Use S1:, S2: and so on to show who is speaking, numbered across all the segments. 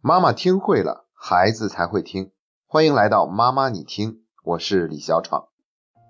S1: 妈妈听会了，孩子才会听。欢迎来到妈妈你听，我是李小闯。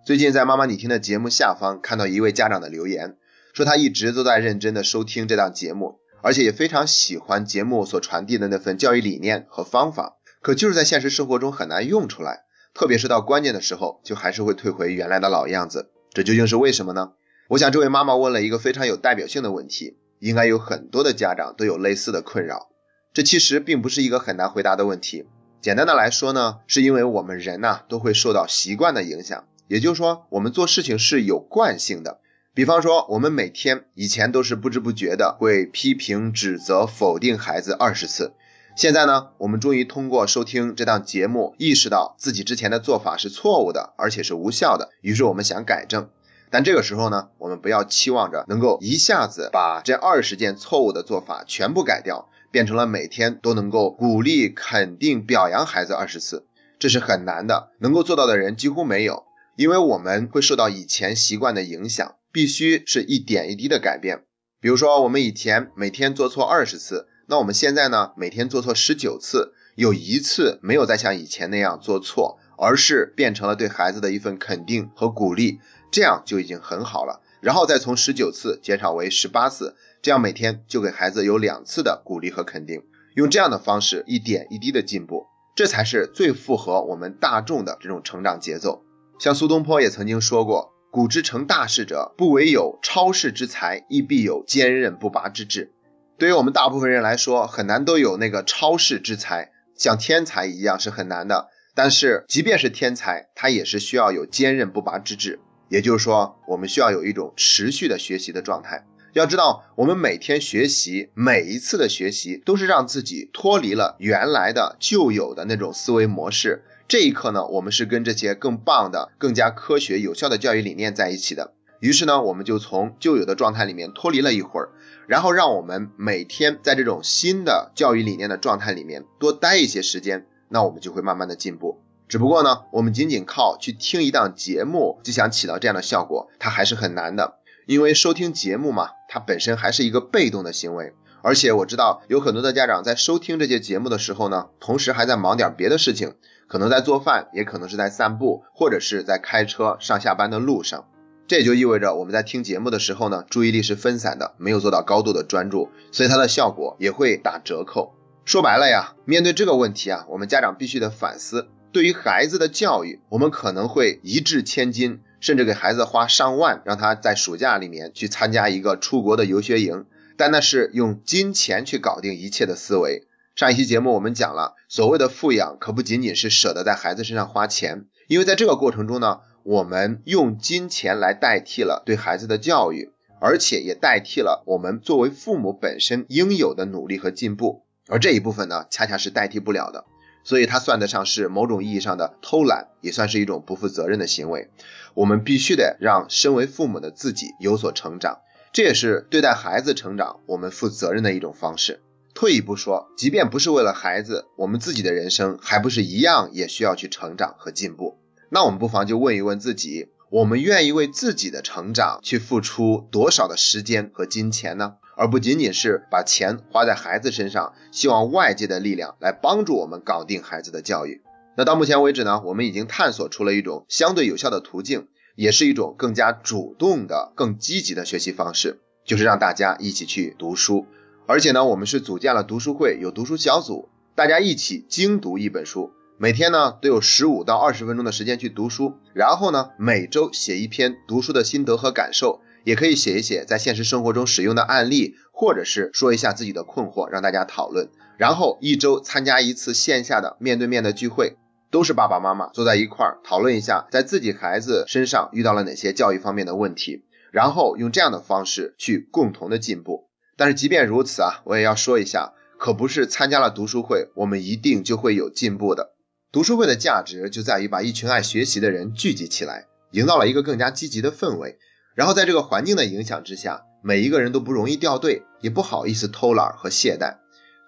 S1: 最近在妈妈你听的节目下方看到一位家长的留言，说他一直都在认真的收听这档节目，而且也非常喜欢节目所传递的那份教育理念和方法，可就是在现实生活中很难用出来，特别是到关键的时候，就还是会退回原来的老样子。这究竟是为什么呢？我想这位妈妈问了一个非常有代表性的问题，应该有很多的家长都有类似的困扰。这其实并不是一个很难回答的问题。简单的来说呢，是因为我们人呐都会受到习惯的影响，也就是说，我们做事情是有惯性的。比方说，我们每天以前都是不知不觉的会批评、指责、否定孩子二十次，现在呢，我们终于通过收听这档节目，意识到自己之前的做法是错误的，而且是无效的。于是我们想改正，但这个时候呢，我们不要期望着能够一下子把这二十件错误的做法全部改掉。变成了每天都能够鼓励、肯定、表扬孩子二十次，这是很难的，能够做到的人几乎没有。因为我们会受到以前习惯的影响，必须是一点一滴的改变。比如说，我们以前每天做错二十次，那我们现在呢，每天做错十九次，有一次没有再像以前那样做错，而是变成了对孩子的一份肯定和鼓励，这样就已经很好了。然后再从十九次减少为十八次。这样每天就给孩子有两次的鼓励和肯定，用这样的方式一点一滴的进步，这才是最符合我们大众的这种成长节奏。像苏东坡也曾经说过：“古之成大事者，不惟有超世之才，亦必有坚韧不拔之志。”对于我们大部分人来说，很难都有那个超世之才，像天才一样是很难的。但是即便是天才，他也是需要有坚韧不拔之志，也就是说，我们需要有一种持续的学习的状态。要知道，我们每天学习，每一次的学习都是让自己脱离了原来的旧有的那种思维模式。这一刻呢，我们是跟这些更棒的、更加科学、有效的教育理念在一起的。于是呢，我们就从旧有的状态里面脱离了一会儿，然后让我们每天在这种新的教育理念的状态里面多待一些时间，那我们就会慢慢的进步。只不过呢，我们仅仅靠去听一档节目就想起到这样的效果，它还是很难的。因为收听节目嘛，它本身还是一个被动的行为，而且我知道有很多的家长在收听这些节目的时候呢，同时还在忙点别的事情，可能在做饭，也可能是在散步，或者是在开车上下班的路上。这也就意味着我们在听节目的时候呢，注意力是分散的，没有做到高度的专注，所以它的效果也会打折扣。说白了呀，面对这个问题啊，我们家长必须得反思，对于孩子的教育，我们可能会一掷千金。甚至给孩子花上万，让他在暑假里面去参加一个出国的游学营，但那是用金钱去搞定一切的思维。上一期节目我们讲了，所谓的富养可不仅仅是舍得在孩子身上花钱，因为在这个过程中呢，我们用金钱来代替了对孩子的教育，而且也代替了我们作为父母本身应有的努力和进步，而这一部分呢，恰恰是代替不了的。所以它算得上是某种意义上的偷懒，也算是一种不负责任的行为。我们必须得让身为父母的自己有所成长，这也是对待孩子成长我们负责任的一种方式。退一步说，即便不是为了孩子，我们自己的人生还不是一样也需要去成长和进步？那我们不妨就问一问自己：我们愿意为自己的成长去付出多少的时间和金钱呢？而不仅仅是把钱花在孩子身上，希望外界的力量来帮助我们搞定孩子的教育。那到目前为止呢，我们已经探索出了一种相对有效的途径，也是一种更加主动的、更积极的学习方式，就是让大家一起去读书。而且呢，我们是组建了读书会，有读书小组，大家一起精读一本书，每天呢都有十五到二十分钟的时间去读书，然后呢每周写一篇读书的心得和感受。也可以写一写在现实生活中使用的案例，或者是说一下自己的困惑，让大家讨论。然后一周参加一次线下的面对面的聚会，都是爸爸妈妈坐在一块儿讨论一下，在自己孩子身上遇到了哪些教育方面的问题，然后用这样的方式去共同的进步。但是即便如此啊，我也要说一下，可不是参加了读书会，我们一定就会有进步的。读书会的价值就在于把一群爱学习的人聚集起来，营造了一个更加积极的氛围。然后在这个环境的影响之下，每一个人都不容易掉队，也不好意思偷懒和懈怠，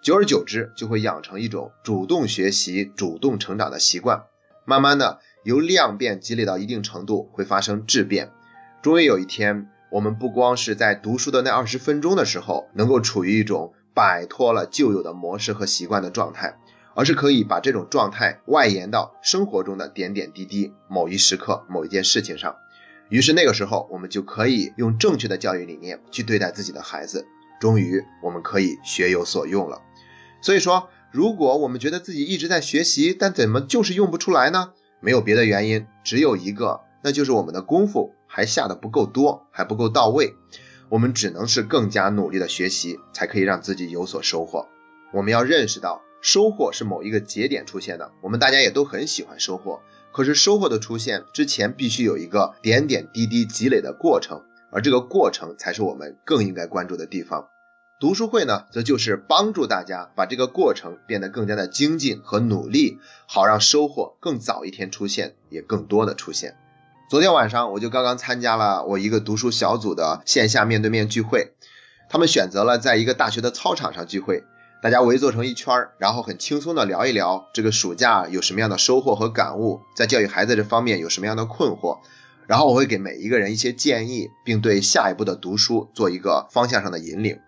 S1: 久而久之就会养成一种主动学习、主动成长的习惯。慢慢的，由量变积累到一定程度，会发生质变。终于有一天，我们不光是在读书的那二十分钟的时候，能够处于一种摆脱了旧有的模式和习惯的状态，而是可以把这种状态外延到生活中的点点滴滴、某一时刻、某一件事情上。于是那个时候，我们就可以用正确的教育理念去对待自己的孩子。终于，我们可以学有所用了。所以说，如果我们觉得自己一直在学习，但怎么就是用不出来呢？没有别的原因，只有一个，那就是我们的功夫还下的不够多，还不够到位。我们只能是更加努力的学习，才可以让自己有所收获。我们要认识到，收获是某一个节点出现的。我们大家也都很喜欢收获，可是收获的出现之前，必须有一个点点滴滴积累的过程。而这个过程才是我们更应该关注的地方。读书会呢，则就是帮助大家把这个过程变得更加的精进和努力，好让收获更早一天出现，也更多的出现。昨天晚上我就刚刚参加了我一个读书小组的线下面对面聚会，他们选择了在一个大学的操场上聚会，大家围坐成一圈儿，然后很轻松的聊一聊这个暑假有什么样的收获和感悟，在教育孩子这方面有什么样的困惑。然后我会给每一个人一些建议，并对下一步的读书做一个方向上的引领。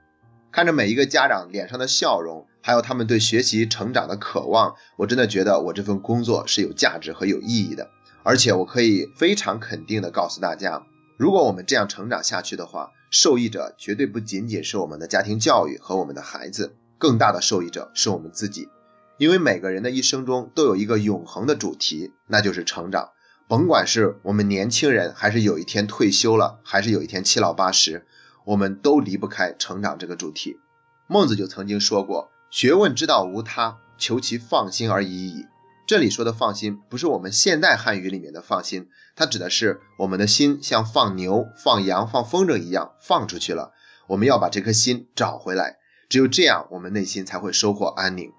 S1: 看着每一个家长脸上的笑容，还有他们对学习成长的渴望，我真的觉得我这份工作是有价值和有意义的。而且我可以非常肯定的告诉大家，如果我们这样成长下去的话，受益者绝对不仅仅是我们的家庭教育和我们的孩子，更大的受益者是我们自己。因为每个人的一生中都有一个永恒的主题，那就是成长。甭管是我们年轻人，还是有一天退休了，还是有一天七老八十，我们都离不开成长这个主题。孟子就曾经说过：“学问之道无他，求其放心而已矣。”这里说的放心，不是我们现代汉语里面的放心，它指的是我们的心像放牛、放羊、放风筝一样放出去了，我们要把这颗心找回来，只有这样，我们内心才会收获安宁。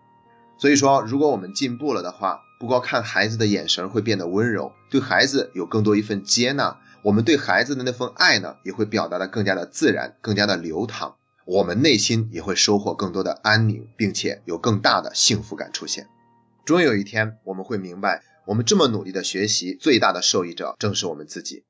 S1: 所以说，如果我们进步了的话，不光看孩子的眼神会变得温柔，对孩子有更多一份接纳，我们对孩子的那份爱呢，也会表达的更加的自然，更加的流淌，我们内心也会收获更多的安宁，并且有更大的幸福感出现。终有一天，我们会明白，我们这么努力的学习，最大的受益者正是我们自己。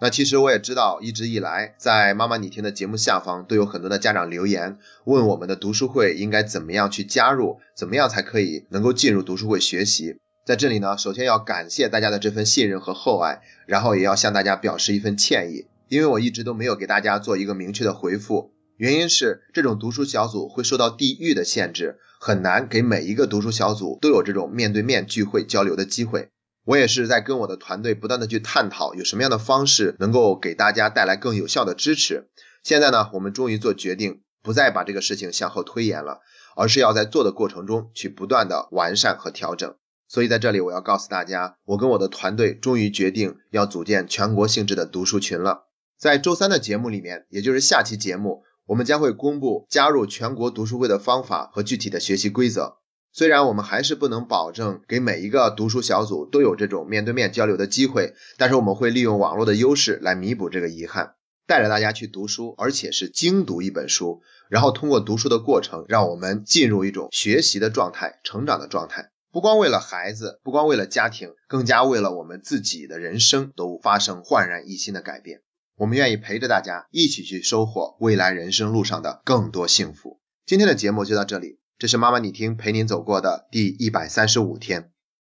S1: 那其实我也知道，一直以来在妈妈你听的节目下方都有很多的家长留言，问我们的读书会应该怎么样去加入，怎么样才可以能够进入读书会学习。在这里呢，首先要感谢大家的这份信任和厚爱，然后也要向大家表示一份歉意，因为我一直都没有给大家做一个明确的回复，原因是这种读书小组会受到地域的限制，很难给每一个读书小组都有这种面对面聚会交流的机会。我也是在跟我的团队不断的去探讨，有什么样的方式能够给大家带来更有效的支持。现在呢，我们终于做决定，不再把这个事情向后推延了，而是要在做的过程中去不断的完善和调整。所以在这里，我要告诉大家，我跟我的团队终于决定要组建全国性质的读书群了。在周三的节目里面，也就是下期节目，我们将会公布加入全国读书会的方法和具体的学习规则。虽然我们还是不能保证给每一个读书小组都有这种面对面交流的机会，但是我们会利用网络的优势来弥补这个遗憾，带着大家去读书，而且是精读一本书，然后通过读书的过程，让我们进入一种学习的状态、成长的状态。不光为了孩子，不光为了家庭，更加为了我们自己的人生都发生焕然一新的改变。我们愿意陪着大家一起去收获未来人生路上的更多幸福。今天的节目就到这里。这是妈妈你听陪您走过的第一百三十五天。